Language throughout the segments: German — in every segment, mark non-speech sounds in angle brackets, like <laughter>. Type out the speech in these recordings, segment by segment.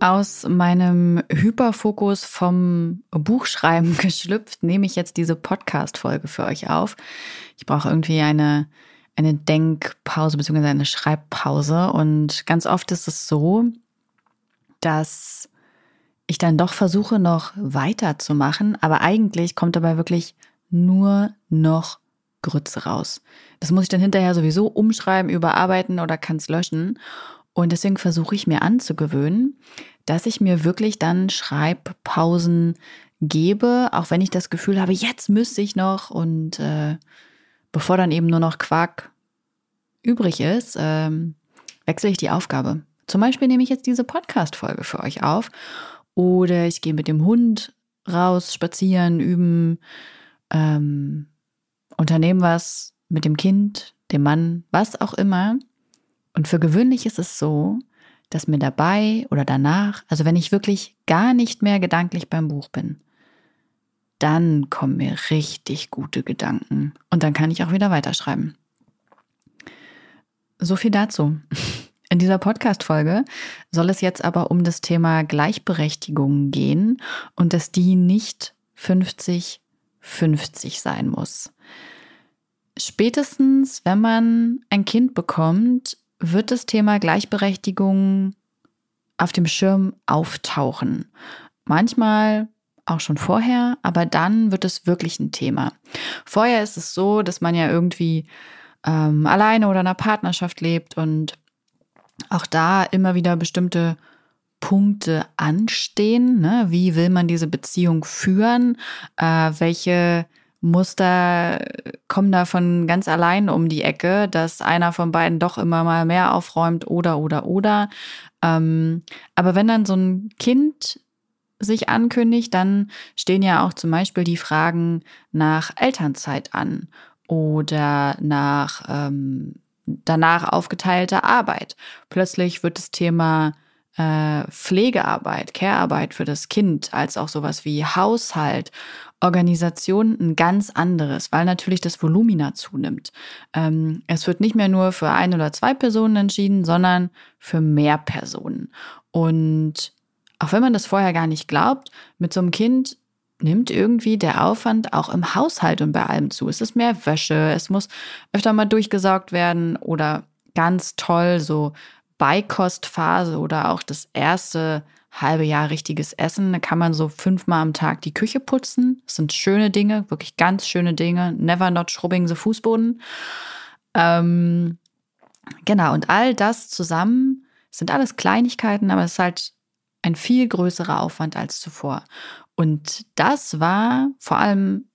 Aus meinem Hyperfokus vom Buchschreiben <laughs> geschlüpft, nehme ich jetzt diese Podcast-Folge für euch auf. Ich brauche irgendwie eine, eine Denkpause bzw. eine Schreibpause. Und ganz oft ist es so, dass ich dann doch versuche, noch weiterzumachen, aber eigentlich kommt dabei wirklich nur noch Grütze raus. Das muss ich dann hinterher sowieso umschreiben, überarbeiten oder kann es löschen. Und deswegen versuche ich mir anzugewöhnen, dass ich mir wirklich dann Schreibpausen gebe, auch wenn ich das Gefühl habe, jetzt müsste ich noch und äh, bevor dann eben nur noch Quark übrig ist, ähm, wechsle ich die Aufgabe. Zum Beispiel nehme ich jetzt diese Podcast-Folge für euch auf oder ich gehe mit dem Hund raus, spazieren, üben, ähm, unternehmen was mit dem Kind, dem Mann, was auch immer. Und für gewöhnlich ist es so, dass mir dabei oder danach, also wenn ich wirklich gar nicht mehr gedanklich beim Buch bin, dann kommen mir richtig gute Gedanken und dann kann ich auch wieder weiterschreiben. So viel dazu. <laughs> In dieser Podcast-Folge soll es jetzt aber um das Thema Gleichberechtigung gehen und dass die nicht 50-50 sein muss. Spätestens, wenn man ein Kind bekommt, wird das Thema Gleichberechtigung auf dem Schirm auftauchen. Manchmal auch schon vorher, aber dann wird es wirklich ein Thema. Vorher ist es so, dass man ja irgendwie ähm, alleine oder in einer Partnerschaft lebt und auch da immer wieder bestimmte Punkte anstehen. Ne? Wie will man diese Beziehung führen? Äh, welche Muster kommen da von ganz allein um die Ecke, dass einer von beiden doch immer mal mehr aufräumt oder oder oder. Ähm, aber wenn dann so ein Kind sich ankündigt, dann stehen ja auch zum Beispiel die Fragen nach Elternzeit an oder nach ähm, danach aufgeteilter Arbeit. Plötzlich wird das Thema äh, Pflegearbeit, Care-Arbeit für das Kind als auch sowas wie Haushalt Organisation ein ganz anderes, weil natürlich das Volumina zunimmt. Ähm, es wird nicht mehr nur für ein oder zwei Personen entschieden, sondern für mehr Personen. Und auch wenn man das vorher gar nicht glaubt, mit so einem Kind nimmt irgendwie der Aufwand auch im Haushalt und bei allem zu. Es ist mehr Wäsche, es muss öfter mal durchgesaugt werden oder ganz toll so Beikostphase oder auch das erste halbe Jahr richtiges Essen. Da kann man so fünfmal am Tag die Küche putzen. Das sind schöne Dinge, wirklich ganz schöne Dinge. Never not schrubbing the Fußboden. Ähm, genau, und all das zusammen sind alles Kleinigkeiten, aber es ist halt ein viel größerer Aufwand als zuvor. Und das war vor allem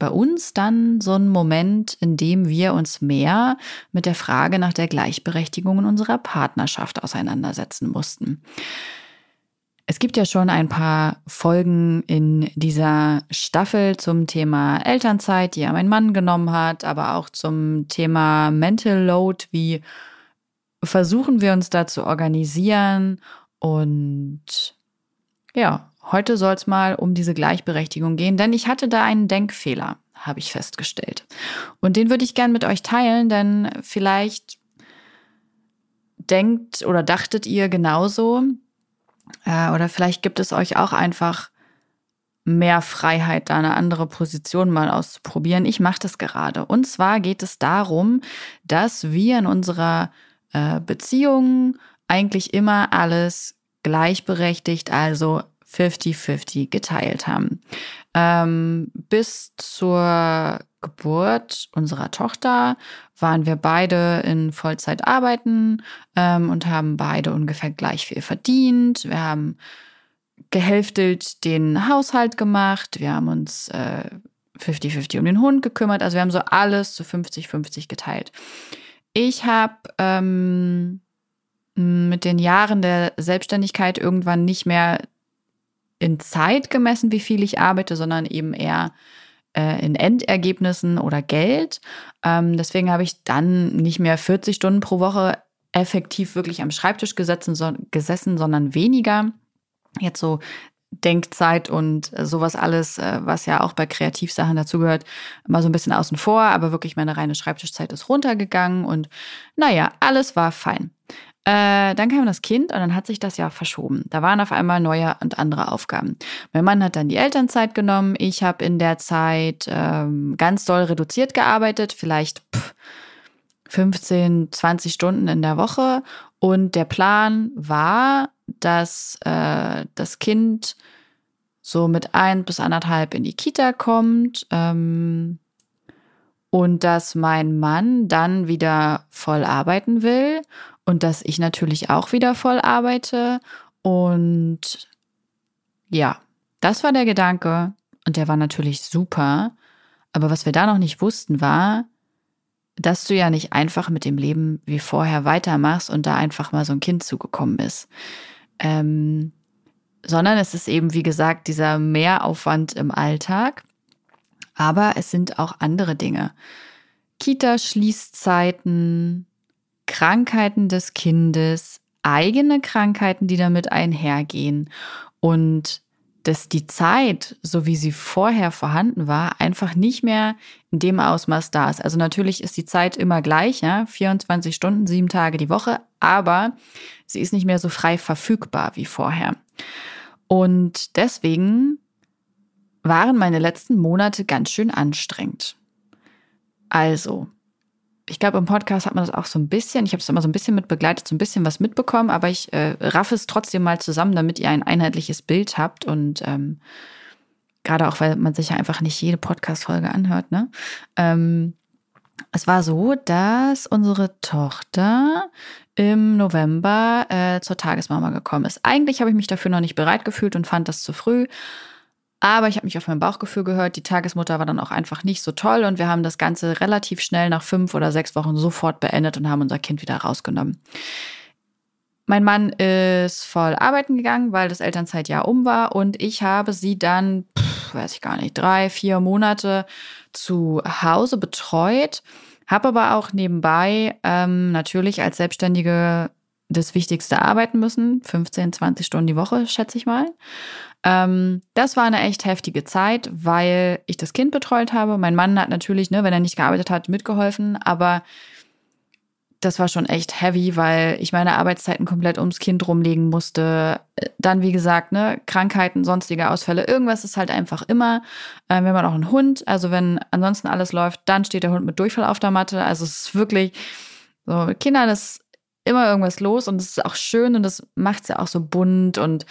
bei uns dann so ein Moment, in dem wir uns mehr mit der Frage nach der Gleichberechtigung in unserer Partnerschaft auseinandersetzen mussten. Es gibt ja schon ein paar Folgen in dieser Staffel zum Thema Elternzeit, die ja mein Mann genommen hat, aber auch zum Thema Mental Load, wie versuchen wir uns da zu organisieren. Und ja, heute soll es mal um diese Gleichberechtigung gehen, denn ich hatte da einen Denkfehler, habe ich festgestellt. Und den würde ich gern mit euch teilen, denn vielleicht denkt oder dachtet ihr genauso, äh, oder vielleicht gibt es euch auch einfach mehr Freiheit, da eine andere Position mal auszuprobieren. Ich mache das gerade. Und zwar geht es darum, dass wir in unserer äh, Beziehung eigentlich immer alles gleichberechtigt, also 50-50 geteilt haben. Ähm, bis zur Geburt unserer Tochter waren wir beide in Vollzeit arbeiten ähm, und haben beide ungefähr gleich viel verdient. Wir haben gehälftelt den Haushalt gemacht. Wir haben uns 50-50 äh, um den Hund gekümmert. Also wir haben so alles zu 50-50 geteilt. Ich habe ähm, mit den Jahren der Selbstständigkeit irgendwann nicht mehr in Zeit gemessen, wie viel ich arbeite, sondern eben eher äh, in Endergebnissen oder Geld. Ähm, deswegen habe ich dann nicht mehr 40 Stunden pro Woche effektiv wirklich am Schreibtisch gesessen, so, gesessen sondern weniger. Jetzt so Denkzeit und sowas alles, äh, was ja auch bei Kreativsachen dazugehört, mal so ein bisschen außen vor, aber wirklich meine reine Schreibtischzeit ist runtergegangen und naja, alles war fein. Äh, dann kam das Kind und dann hat sich das ja verschoben. Da waren auf einmal neue und andere Aufgaben. Mein Mann hat dann die Elternzeit genommen. Ich habe in der Zeit ähm, ganz doll reduziert gearbeitet, vielleicht pff, 15, 20 Stunden in der Woche. Und der Plan war, dass äh, das Kind so mit ein bis anderthalb in die Kita kommt ähm, und dass mein Mann dann wieder voll arbeiten will und dass ich natürlich auch wieder voll arbeite. Und ja, das war der Gedanke und der war natürlich super. Aber was wir da noch nicht wussten war, dass du ja nicht einfach mit dem Leben wie vorher weitermachst und da einfach mal so ein Kind zugekommen ist. Ähm, sondern es ist eben, wie gesagt, dieser Mehraufwand im Alltag. Aber es sind auch andere Dinge. Kita-Schließzeiten, Krankheiten des Kindes, eigene Krankheiten, die damit einhergehen. Und dass die Zeit, so wie sie vorher vorhanden war, einfach nicht mehr in dem Ausmaß da ist. Also natürlich ist die Zeit immer gleich, ja, 24 Stunden, sieben Tage die Woche, aber sie ist nicht mehr so frei verfügbar wie vorher. Und deswegen waren meine letzten Monate ganz schön anstrengend. Also, ich glaube, im Podcast hat man das auch so ein bisschen, ich habe es immer so ein bisschen mit begleitet, so ein bisschen was mitbekommen, aber ich äh, raffe es trotzdem mal zusammen, damit ihr ein einheitliches Bild habt und ähm, gerade auch, weil man sich ja einfach nicht jede Podcast-Folge anhört, ne? Ähm, es war so, dass unsere Tochter im November äh, zur Tagesmama gekommen ist. Eigentlich habe ich mich dafür noch nicht bereit gefühlt und fand das zu früh. Aber ich habe mich auf mein Bauchgefühl gehört. Die Tagesmutter war dann auch einfach nicht so toll und wir haben das Ganze relativ schnell nach fünf oder sechs Wochen sofort beendet und haben unser Kind wieder rausgenommen. Mein Mann ist voll arbeiten gegangen, weil das Elternzeitjahr um war und ich habe sie dann, pff, weiß ich gar nicht, drei, vier Monate zu Hause betreut, habe aber auch nebenbei ähm, natürlich als Selbstständige das Wichtigste arbeiten müssen, 15, 20 Stunden die Woche, schätze ich mal. Ähm, das war eine echt heftige Zeit, weil ich das Kind betreut habe. Mein Mann hat natürlich, ne, wenn er nicht gearbeitet hat, mitgeholfen, aber das war schon echt heavy, weil ich meine Arbeitszeiten komplett ums Kind rumlegen musste. Dann, wie gesagt, ne, Krankheiten, sonstige Ausfälle, irgendwas ist halt einfach immer. Ähm, wir haben auch einen Hund, also wenn ansonsten alles läuft, dann steht der Hund mit Durchfall auf der Matte. Also es ist wirklich so, mit Kindern ist immer irgendwas los und es ist auch schön und das macht es ja auch so bunt und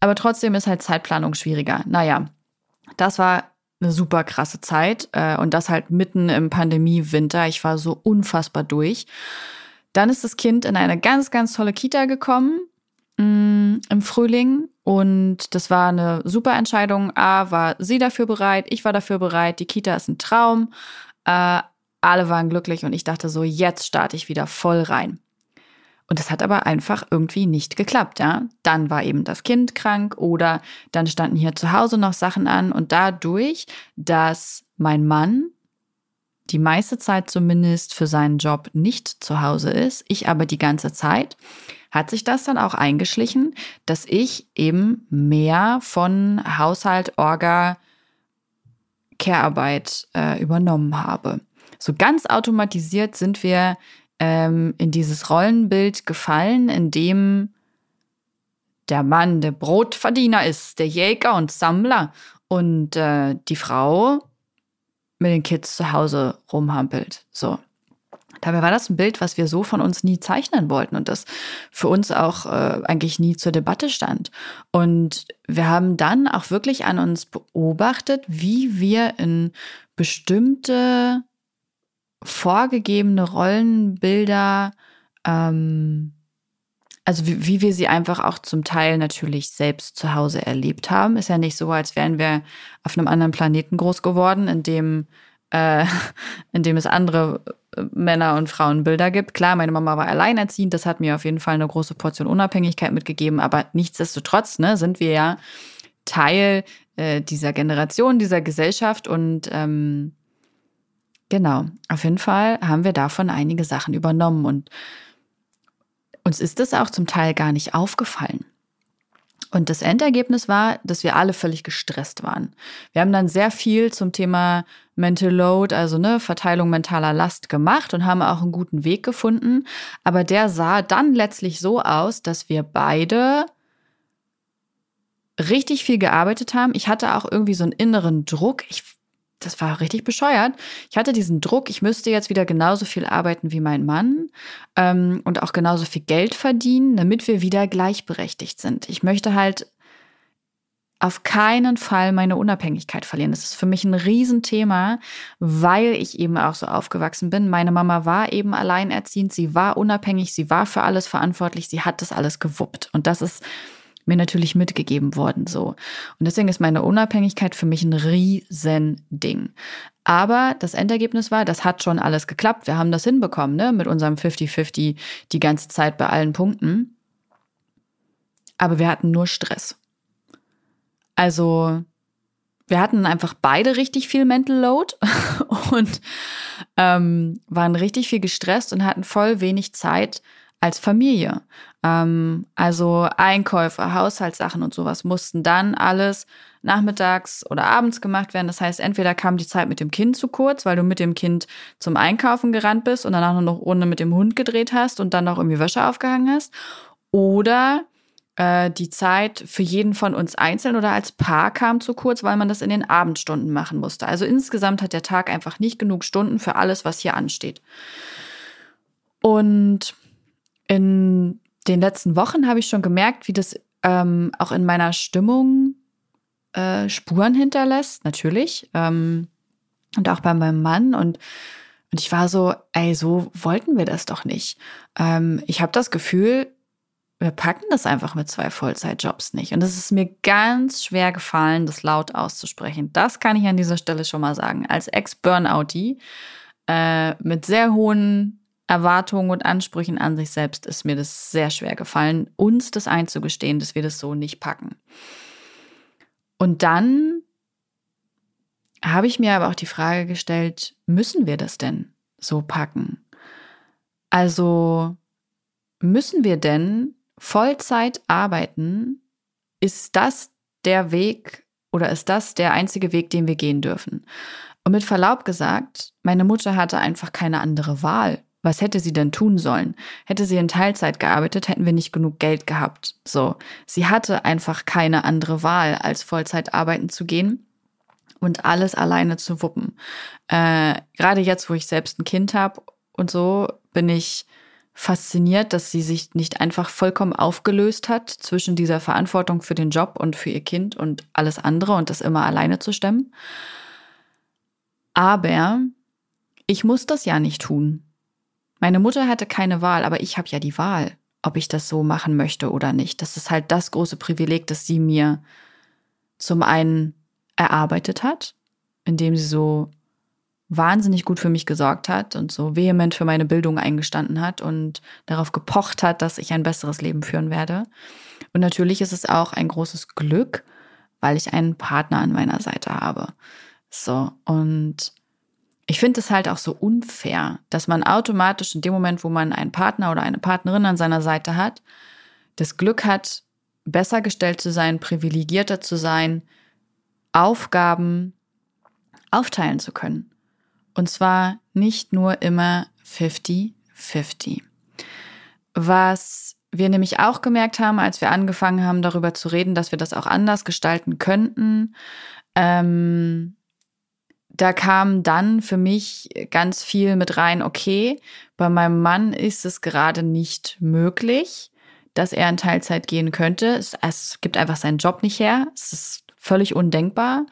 aber trotzdem ist halt Zeitplanung schwieriger. Naja, das war eine super krasse Zeit äh, und das halt mitten im Pandemie-Winter. Ich war so unfassbar durch. Dann ist das Kind in eine ganz, ganz tolle Kita gekommen mh, mm, im Frühling und das war eine super Entscheidung. A, war sie dafür bereit, ich war dafür bereit, die Kita ist ein Traum. Äh, alle waren glücklich und ich dachte so, jetzt starte ich wieder voll rein. Und das hat aber einfach irgendwie nicht geklappt, ja. Dann war eben das Kind krank oder dann standen hier zu Hause noch Sachen an und dadurch, dass mein Mann die meiste Zeit zumindest für seinen Job nicht zu Hause ist, ich aber die ganze Zeit, hat sich das dann auch eingeschlichen, dass ich eben mehr von Haushalt, Orga, Care-Arbeit äh, übernommen habe. So ganz automatisiert sind wir ähm, in dieses Rollenbild gefallen, in dem der Mann der Brotverdiener ist, der Jäger und Sammler und äh, die Frau mit den Kids zu Hause rumhampelt. So. Dabei war das ein Bild, was wir so von uns nie zeichnen wollten und das für uns auch äh, eigentlich nie zur Debatte stand. Und wir haben dann auch wirklich an uns beobachtet, wie wir in bestimmte vorgegebene Rollenbilder, ähm, also wie, wie, wir sie einfach auch zum Teil natürlich selbst zu Hause erlebt haben. Ist ja nicht so, als wären wir auf einem anderen Planeten groß geworden, in dem, äh, <laughs> in dem es andere äh, Männer- und Frauenbilder gibt. Klar, meine Mama war alleinerziehend, das hat mir auf jeden Fall eine große Portion Unabhängigkeit mitgegeben, aber nichtsdestotrotz ne, sind wir ja Teil äh, dieser Generation, dieser Gesellschaft und ähm, genau, auf jeden Fall haben wir davon einige Sachen übernommen und uns ist es auch zum Teil gar nicht aufgefallen. Und das Endergebnis war, dass wir alle völlig gestresst waren. Wir haben dann sehr viel zum Thema Mental Load, also ne, Verteilung mentaler Last gemacht und haben auch einen guten Weg gefunden. Aber der sah dann letztlich so aus, dass wir beide richtig viel gearbeitet haben. Ich hatte auch irgendwie so einen inneren Druck. Ich das war richtig bescheuert. Ich hatte diesen Druck, ich müsste jetzt wieder genauso viel arbeiten wie mein Mann ähm, und auch genauso viel Geld verdienen, damit wir wieder gleichberechtigt sind. Ich möchte halt auf keinen Fall meine Unabhängigkeit verlieren. Das ist für mich ein Riesenthema, weil ich eben auch so aufgewachsen bin. Meine Mama war eben alleinerziehend, sie war unabhängig, sie war für alles verantwortlich, sie hat das alles gewuppt. Und das ist mir natürlich mitgegeben worden so. Und deswegen ist meine Unabhängigkeit für mich ein Riesending. Aber das Endergebnis war, das hat schon alles geklappt. Wir haben das hinbekommen, ne, mit unserem 50-50 die ganze Zeit bei allen Punkten. Aber wir hatten nur Stress. Also, wir hatten einfach beide richtig viel Mental Load <laughs> und ähm, waren richtig viel gestresst und hatten voll wenig Zeit als Familie. Ähm, also Einkäufe, Haushaltssachen und sowas mussten dann alles nachmittags oder abends gemacht werden. Das heißt, entweder kam die Zeit mit dem Kind zu kurz, weil du mit dem Kind zum Einkaufen gerannt bist und danach nur noch ohne mit dem Hund gedreht hast und dann noch irgendwie Wäsche aufgehangen hast. Oder äh, die Zeit für jeden von uns einzeln oder als Paar kam zu kurz, weil man das in den Abendstunden machen musste. Also insgesamt hat der Tag einfach nicht genug Stunden für alles, was hier ansteht. Und in den letzten Wochen habe ich schon gemerkt, wie das ähm, auch in meiner Stimmung äh, Spuren hinterlässt, natürlich. Ähm, und auch bei meinem Mann. Und, und ich war so, ey, so wollten wir das doch nicht. Ähm, ich habe das Gefühl, wir packen das einfach mit zwei Vollzeitjobs nicht. Und es ist mir ganz schwer gefallen, das laut auszusprechen. Das kann ich an dieser Stelle schon mal sagen. Als Ex-Burnoutie äh, mit sehr hohen Erwartungen und Ansprüchen an sich selbst ist mir das sehr schwer gefallen, uns das einzugestehen, dass wir das so nicht packen. Und dann habe ich mir aber auch die Frage gestellt, müssen wir das denn so packen? Also müssen wir denn Vollzeit arbeiten? Ist das der Weg oder ist das der einzige Weg, den wir gehen dürfen? Und mit Verlaub gesagt, meine Mutter hatte einfach keine andere Wahl. Was hätte sie denn tun sollen? Hätte sie in Teilzeit gearbeitet, hätten wir nicht genug Geld gehabt. So, sie hatte einfach keine andere Wahl, als Vollzeit arbeiten zu gehen und alles alleine zu wuppen. Äh, Gerade jetzt, wo ich selbst ein Kind habe und so, bin ich fasziniert, dass sie sich nicht einfach vollkommen aufgelöst hat zwischen dieser Verantwortung für den Job und für ihr Kind und alles andere und das immer alleine zu stemmen. Aber ich muss das ja nicht tun. Meine Mutter hatte keine Wahl, aber ich habe ja die Wahl, ob ich das so machen möchte oder nicht. Das ist halt das große Privileg, das sie mir zum einen erarbeitet hat, indem sie so wahnsinnig gut für mich gesorgt hat und so vehement für meine Bildung eingestanden hat und darauf gepocht hat, dass ich ein besseres Leben führen werde. Und natürlich ist es auch ein großes Glück, weil ich einen Partner an meiner Seite habe. So, und ich finde es halt auch so unfair, dass man automatisch in dem Moment, wo man einen Partner oder eine Partnerin an seiner Seite hat, das Glück hat, besser gestellt zu sein, privilegierter zu sein, Aufgaben aufteilen zu können. Und zwar nicht nur immer 50-50. Was wir nämlich auch gemerkt haben, als wir angefangen haben, darüber zu reden, dass wir das auch anders gestalten könnten, ähm, da kam dann für mich ganz viel mit rein, okay, bei meinem Mann ist es gerade nicht möglich, dass er in Teilzeit gehen könnte. Es, es gibt einfach seinen Job nicht her. Es ist völlig undenkbar.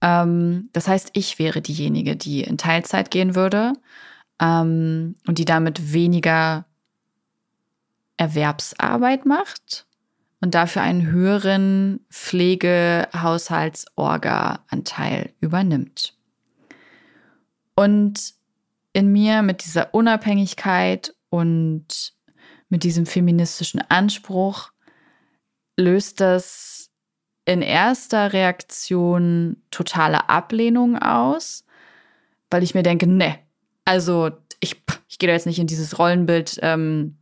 Ähm, das heißt, ich wäre diejenige, die in Teilzeit gehen würde ähm, und die damit weniger Erwerbsarbeit macht und dafür einen höheren Pflege-Haushalts-Orga-Anteil übernimmt. Und in mir mit dieser Unabhängigkeit und mit diesem feministischen Anspruch löst das in erster Reaktion totale Ablehnung aus, weil ich mir denke, ne, also ich, ich gehe da jetzt nicht in dieses Rollenbild, ähm,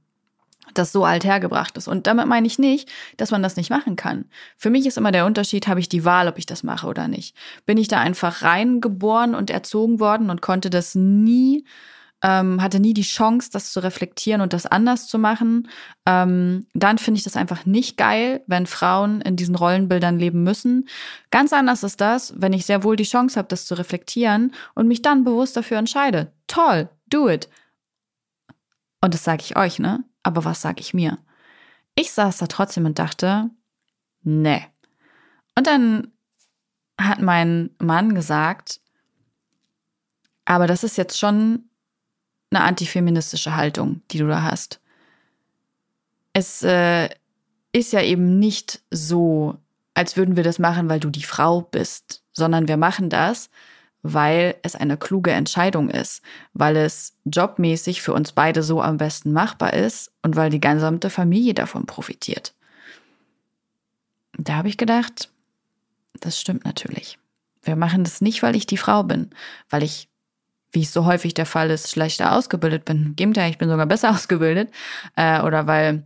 das so alt hergebracht ist. Und damit meine ich nicht, dass man das nicht machen kann. Für mich ist immer der Unterschied, habe ich die Wahl, ob ich das mache oder nicht. Bin ich da einfach reingeboren und erzogen worden und konnte das nie ähm, hatte nie die Chance, das zu reflektieren und das anders zu machen, ähm, dann finde ich das einfach nicht geil, wenn Frauen in diesen Rollenbildern leben müssen. Ganz anders ist das, wenn ich sehr wohl die Chance habe, das zu reflektieren und mich dann bewusst dafür entscheide. Toll, do it. Und das sage ich euch, ne? Aber was sage ich mir? Ich saß da trotzdem und dachte, ne. Und dann hat mein Mann gesagt, aber das ist jetzt schon eine antifeministische Haltung, die du da hast. Es äh, ist ja eben nicht so, als würden wir das machen, weil du die Frau bist, sondern wir machen das, weil es eine kluge Entscheidung ist, weil es jobmäßig für uns beide so am besten machbar ist und weil die gesamte Familie davon profitiert. Da habe ich gedacht, das stimmt natürlich. Wir machen das nicht, weil ich die Frau bin, weil ich wie es so häufig der Fall ist, schlechter ausgebildet bin. Im Gegenteil, ich bin sogar besser <laughs> ausgebildet. Äh, oder weil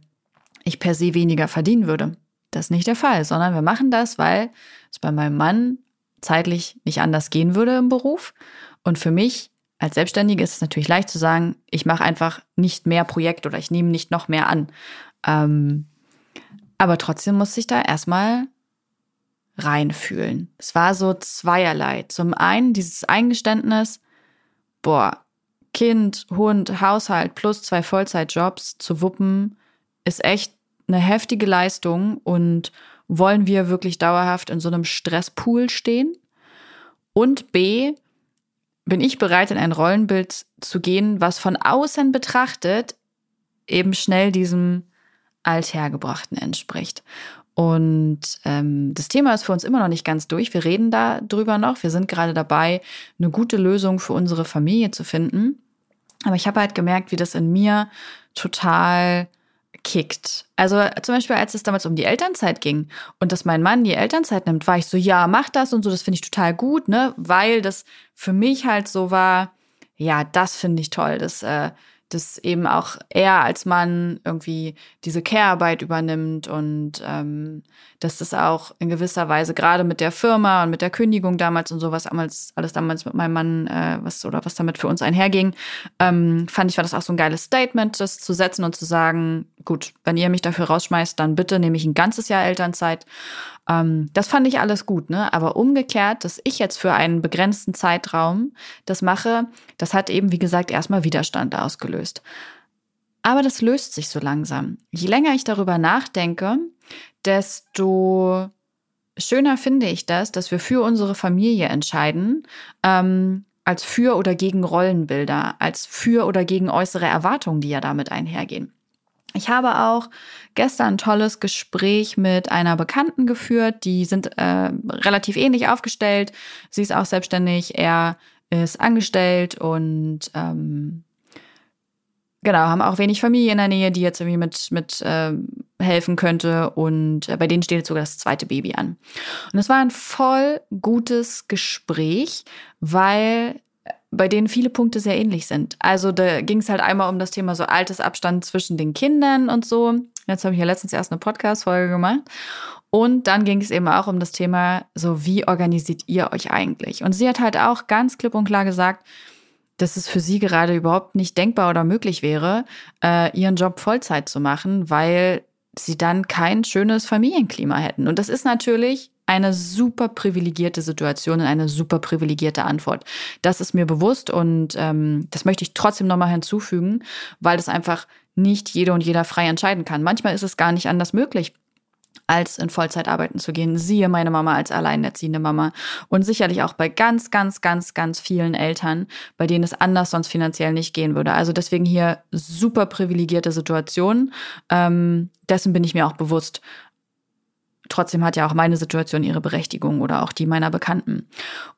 ich per se weniger verdienen würde. Das ist nicht der Fall, sondern wir machen das, weil es bei meinem Mann zeitlich nicht anders gehen würde im Beruf. Und für mich als Selbstständige ist es natürlich leicht zu sagen, ich mache einfach nicht mehr Projekt oder ich nehme nicht noch mehr an. Ähm, aber trotzdem muss ich da erstmal reinfühlen. Es war so zweierlei. Zum einen dieses Eingeständnis, boah, Kind, Hund, Haushalt plus zwei Vollzeitjobs zu wuppen, ist echt eine heftige Leistung und wollen wir wirklich dauerhaft in so einem Stresspool stehen? Und B, bin ich bereit, in ein Rollenbild zu gehen, was von außen betrachtet eben schnell diesem Althergebrachten entspricht. Und ähm, das Thema ist für uns immer noch nicht ganz durch. Wir reden da drüber noch. Wir sind gerade dabei, eine gute Lösung für unsere Familie zu finden. Aber ich habe halt gemerkt, wie das in mir total kickt. Also zum Beispiel, als es damals um die Elternzeit ging und dass mein Mann die Elternzeit nimmt, war ich so, ja, mach das und so, das finde ich total gut, ne? Weil das für mich halt so war, ja, das finde ich toll. Das äh, dass eben auch er als Mann irgendwie diese Care-Arbeit übernimmt und ähm, dass das auch in gewisser Weise gerade mit der Firma und mit der Kündigung damals und sowas damals, alles damals mit meinem Mann, äh, was oder was damit für uns einherging, ähm, fand ich, war das auch so ein geiles Statement, das zu setzen und zu sagen, gut, wenn ihr mich dafür rausschmeißt, dann bitte nehme ich ein ganzes Jahr Elternzeit. Ähm, das fand ich alles gut, ne? Aber umgekehrt, dass ich jetzt für einen begrenzten Zeitraum das mache, das hat eben, wie gesagt, erstmal Widerstand ausgelöst. Aber das löst sich so langsam. Je länger ich darüber nachdenke, desto schöner finde ich das, dass wir für unsere Familie entscheiden, ähm, als für oder gegen Rollenbilder, als für oder gegen äußere Erwartungen, die ja damit einhergehen. Ich habe auch gestern ein tolles Gespräch mit einer Bekannten geführt. Die sind äh, relativ ähnlich aufgestellt. Sie ist auch selbstständig, er ist angestellt und ähm, genau, haben auch wenig Familie in der Nähe, die jetzt irgendwie mit, mit äh, helfen könnte. Und äh, bei denen steht jetzt sogar das zweite Baby an. Und es war ein voll gutes Gespräch, weil bei denen viele Punkte sehr ähnlich sind. Also da ging es halt einmal um das Thema so altes Abstand zwischen den Kindern und so. Jetzt habe ich ja letztens erst eine Podcast-Folge gemacht. Und dann ging es eben auch um das Thema, so wie organisiert ihr euch eigentlich? Und sie hat halt auch ganz klipp und klar gesagt, dass es für sie gerade überhaupt nicht denkbar oder möglich wäre, äh, ihren Job Vollzeit zu machen, weil sie dann kein schönes Familienklima hätten. Und das ist natürlich eine super privilegierte Situation und eine super privilegierte Antwort. Das ist mir bewusst und ähm, das möchte ich trotzdem nochmal hinzufügen, weil das einfach nicht jede und jeder frei entscheiden kann. Manchmal ist es gar nicht anders möglich als in Vollzeit arbeiten zu gehen. Siehe meine Mama als alleinerziehende Mama. Und sicherlich auch bei ganz, ganz, ganz, ganz vielen Eltern, bei denen es anders sonst finanziell nicht gehen würde. Also deswegen hier super privilegierte Situation. Ähm, dessen bin ich mir auch bewusst trotzdem hat ja auch meine Situation ihre Berechtigung oder auch die meiner Bekannten.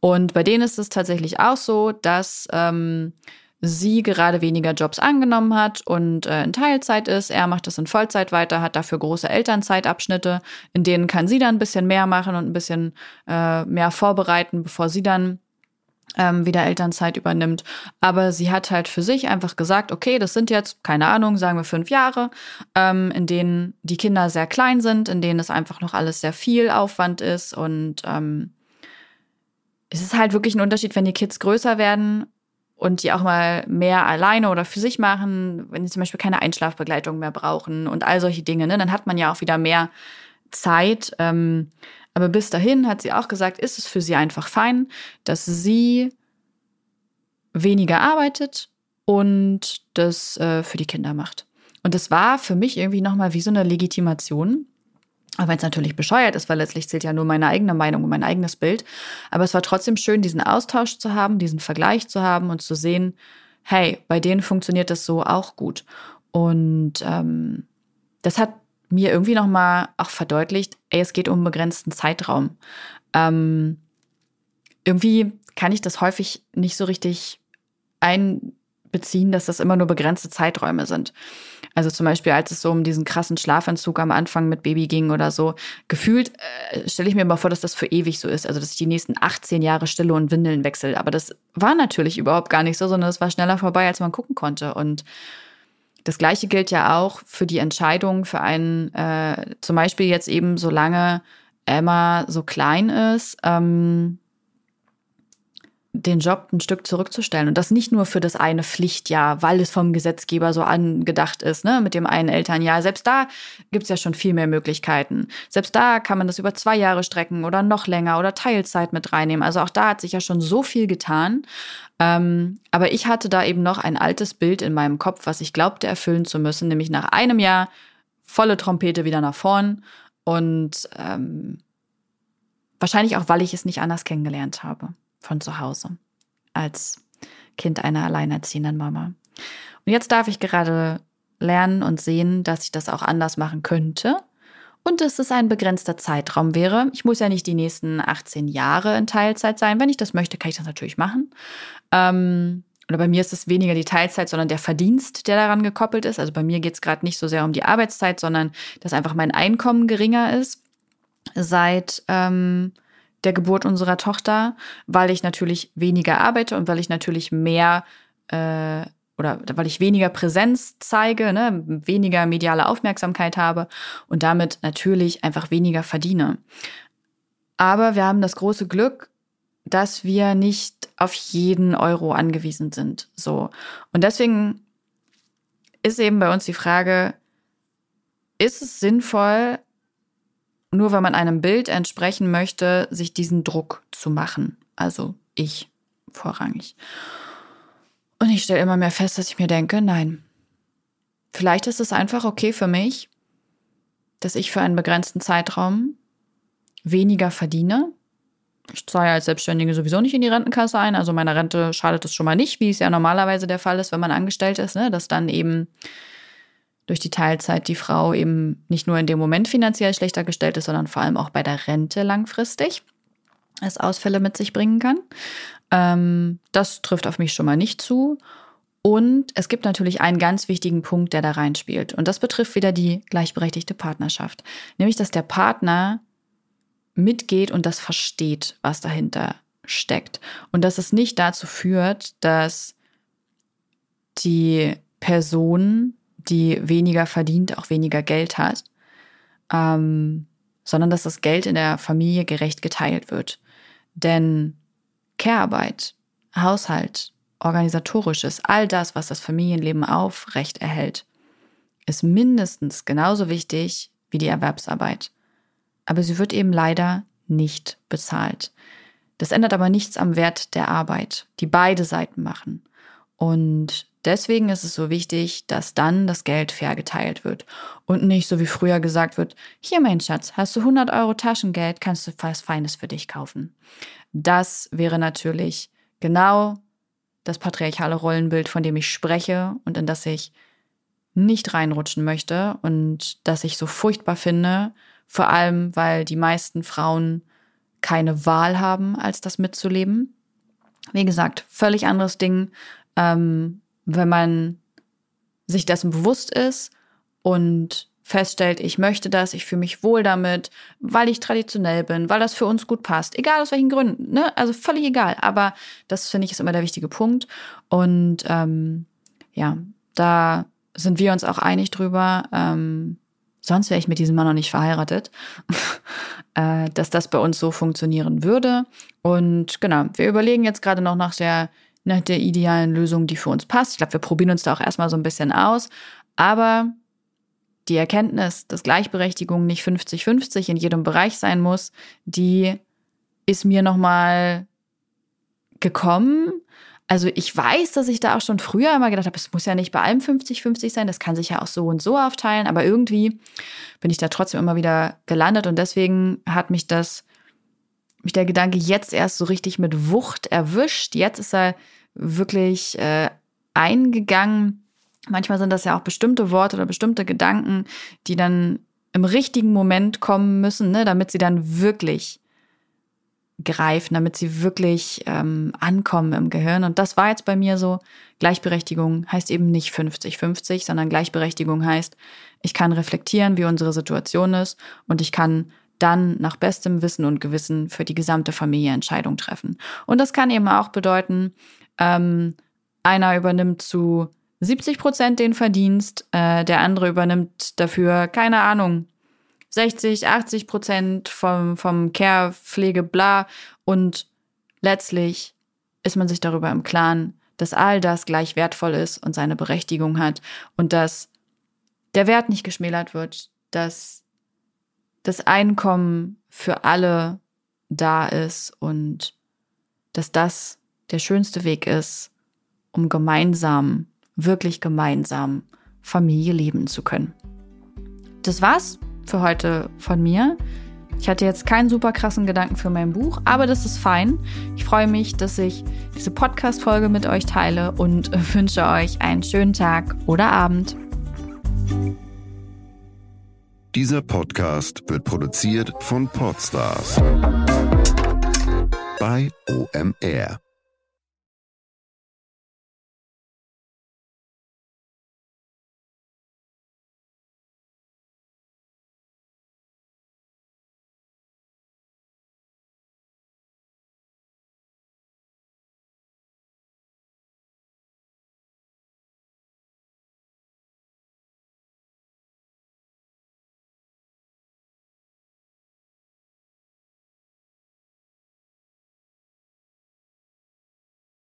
Und bei denen ist es tatsächlich auch so, dass ähm, sie gerade weniger Jobs angenommen hat und äh, in Teilzeit ist. Er macht das in Vollzeit weiter, hat dafür große Elternzeitabschnitte, in denen kann sie dann ein bisschen mehr machen und ein bisschen äh, mehr vorbereiten, bevor sie dann ähm, wieder Elternzeit übernimmt. Aber sie hat halt für sich einfach gesagt, okay, das sind jetzt, keine Ahnung, sagen wir fünf Jahre, ähm, in denen die Kinder sehr klein sind, in denen es einfach noch alles sehr viel Aufwand ist. Und ähm, es ist halt wirklich ein Unterschied, wenn die Kids größer werden und die auch mal mehr alleine oder für sich machen, wenn sie zum Beispiel keine Einschlafbegleitung mehr brauchen und all solche Dinge, ne, dann hat man ja auch wieder mehr Zeit. Ähm, aber bis dahin hat sie auch gesagt, ist es für sie einfach fein, dass sie weniger arbeitet und das äh, für die Kinder macht. Und das war für mich irgendwie nochmal wie so eine Legitimation. Auch wenn es natürlich bescheuert ist, weil letztlich zählt ja nur meine eigene Meinung und mein eigenes Bild. Aber es war trotzdem schön, diesen Austausch zu haben, diesen Vergleich zu haben und zu sehen, hey, bei denen funktioniert das so auch gut. Und ähm, das hat mir irgendwie nochmal auch verdeutlicht, ey, es geht um einen begrenzten Zeitraum. Ähm, irgendwie kann ich das häufig nicht so richtig einbeziehen, dass das immer nur begrenzte Zeiträume sind. Also zum Beispiel, als es so um diesen krassen Schlafentzug am Anfang mit Baby ging oder so, gefühlt äh, stelle ich mir mal vor, dass das für ewig so ist. Also dass ich die nächsten 18 Jahre Stille und Windeln wechsle. Aber das war natürlich überhaupt gar nicht so, sondern es war schneller vorbei, als man gucken konnte. Und das Gleiche gilt ja auch für die Entscheidung für einen, äh, zum Beispiel jetzt eben, solange Emma so klein ist, ähm, den Job ein Stück zurückzustellen. Und das nicht nur für das eine Pflichtjahr, weil es vom Gesetzgeber so angedacht ist, ne, mit dem einen Elternjahr. Selbst da gibt's ja schon viel mehr Möglichkeiten. Selbst da kann man das über zwei Jahre strecken oder noch länger oder Teilzeit mit reinnehmen. Also auch da hat sich ja schon so viel getan. Ähm, aber ich hatte da eben noch ein altes Bild in meinem Kopf, was ich glaubte erfüllen zu müssen, nämlich nach einem Jahr volle Trompete wieder nach vorn und ähm, wahrscheinlich auch, weil ich es nicht anders kennengelernt habe von zu Hause als Kind einer alleinerziehenden Mama. Und jetzt darf ich gerade lernen und sehen, dass ich das auch anders machen könnte und dass es ein begrenzter Zeitraum wäre. Ich muss ja nicht die nächsten 18 Jahre in Teilzeit sein. Wenn ich das möchte, kann ich das natürlich machen. Ähm, oder bei mir ist es weniger die Teilzeit, sondern der Verdienst, der daran gekoppelt ist. Also bei mir geht es gerade nicht so sehr um die Arbeitszeit, sondern dass einfach mein Einkommen geringer ist seit ähm, der Geburt unserer Tochter, weil ich natürlich weniger arbeite und weil ich natürlich mehr äh, oder weil ich weniger Präsenz zeige, ne, weniger mediale Aufmerksamkeit habe und damit natürlich einfach weniger verdiene. Aber wir haben das große Glück, dass wir nicht auf jeden Euro angewiesen sind. So. Und deswegen ist eben bei uns die Frage, ist es sinnvoll, nur weil man einem Bild entsprechen möchte, sich diesen Druck zu machen? Also ich vorrangig. Und ich stelle immer mehr fest, dass ich mir denke, nein. Vielleicht ist es einfach okay für mich, dass ich für einen begrenzten Zeitraum weniger verdiene. Ich zahle als Selbstständige sowieso nicht in die Rentenkasse ein. Also meiner Rente schadet es schon mal nicht, wie es ja normalerweise der Fall ist, wenn man angestellt ist, ne? dass dann eben durch die Teilzeit die Frau eben nicht nur in dem Moment finanziell schlechter gestellt ist, sondern vor allem auch bei der Rente langfristig es Ausfälle mit sich bringen kann. Ähm, das trifft auf mich schon mal nicht zu. Und es gibt natürlich einen ganz wichtigen Punkt, der da reinspielt. Und das betrifft wieder die gleichberechtigte Partnerschaft. Nämlich, dass der Partner mitgeht und das versteht, was dahinter steckt. Und dass es nicht dazu führt, dass die Person, die weniger verdient, auch weniger Geld hat, ähm, sondern dass das Geld in der Familie gerecht geteilt wird. Denn Care-Arbeit, Haushalt, organisatorisches, all das, was das Familienleben aufrecht erhält, ist mindestens genauso wichtig wie die Erwerbsarbeit. Aber sie wird eben leider nicht bezahlt. Das ändert aber nichts am Wert der Arbeit, die beide Seiten machen. Und deswegen ist es so wichtig, dass dann das Geld fair geteilt wird und nicht so wie früher gesagt wird, hier mein Schatz, hast du 100 Euro Taschengeld, kannst du was Feines für dich kaufen. Das wäre natürlich genau das patriarchale Rollenbild, von dem ich spreche und in das ich nicht reinrutschen möchte und das ich so furchtbar finde, vor allem weil die meisten Frauen keine Wahl haben, als das mitzuleben. Wie gesagt, völlig anderes Ding, ähm, wenn man sich dessen bewusst ist und feststellt, ich möchte das, ich fühle mich wohl damit, weil ich traditionell bin, weil das für uns gut passt, egal aus welchen Gründen, ne? Also völlig egal. Aber das finde ich ist immer der wichtige Punkt. Und ähm, ja, da sind wir uns auch einig drüber. Ähm, sonst wäre ich mit diesem Mann noch nicht verheiratet, <laughs> äh, dass das bei uns so funktionieren würde. Und genau, wir überlegen jetzt gerade noch nach der, nach der idealen Lösung, die für uns passt. Ich glaube, wir probieren uns da auch erstmal so ein bisschen aus. Aber die Erkenntnis, dass Gleichberechtigung nicht 50-50 in jedem Bereich sein muss, die ist mir nochmal gekommen. Also ich weiß, dass ich da auch schon früher immer gedacht habe, es muss ja nicht bei allem 50-50 sein, das kann sich ja auch so und so aufteilen, aber irgendwie bin ich da trotzdem immer wieder gelandet und deswegen hat mich das, mich der Gedanke jetzt erst so richtig mit Wucht erwischt. Jetzt ist er wirklich äh, eingegangen Manchmal sind das ja auch bestimmte Worte oder bestimmte Gedanken, die dann im richtigen Moment kommen müssen, ne, damit sie dann wirklich greifen, damit sie wirklich ähm, ankommen im Gehirn. Und das war jetzt bei mir so. Gleichberechtigung heißt eben nicht 50-50, sondern Gleichberechtigung heißt, ich kann reflektieren, wie unsere Situation ist und ich kann dann nach bestem Wissen und Gewissen für die gesamte Familie Entscheidungen treffen. Und das kann eben auch bedeuten, ähm, einer übernimmt zu 70 Prozent den Verdienst, äh, der andere übernimmt dafür, keine Ahnung, 60, 80 Prozent vom, vom Care, Pflege, bla. Und letztlich ist man sich darüber im Klaren, dass all das gleich wertvoll ist und seine Berechtigung hat und dass der Wert nicht geschmälert wird, dass das Einkommen für alle da ist und dass das der schönste Weg ist, um gemeinsam wirklich gemeinsam Familie leben zu können. Das war's für heute von mir. Ich hatte jetzt keinen super krassen Gedanken für mein Buch, aber das ist fein. Ich freue mich, dass ich diese Podcast-Folge mit euch teile und <laughs> wünsche euch einen schönen Tag oder Abend. Dieser Podcast wird produziert von Podstars bei OMR.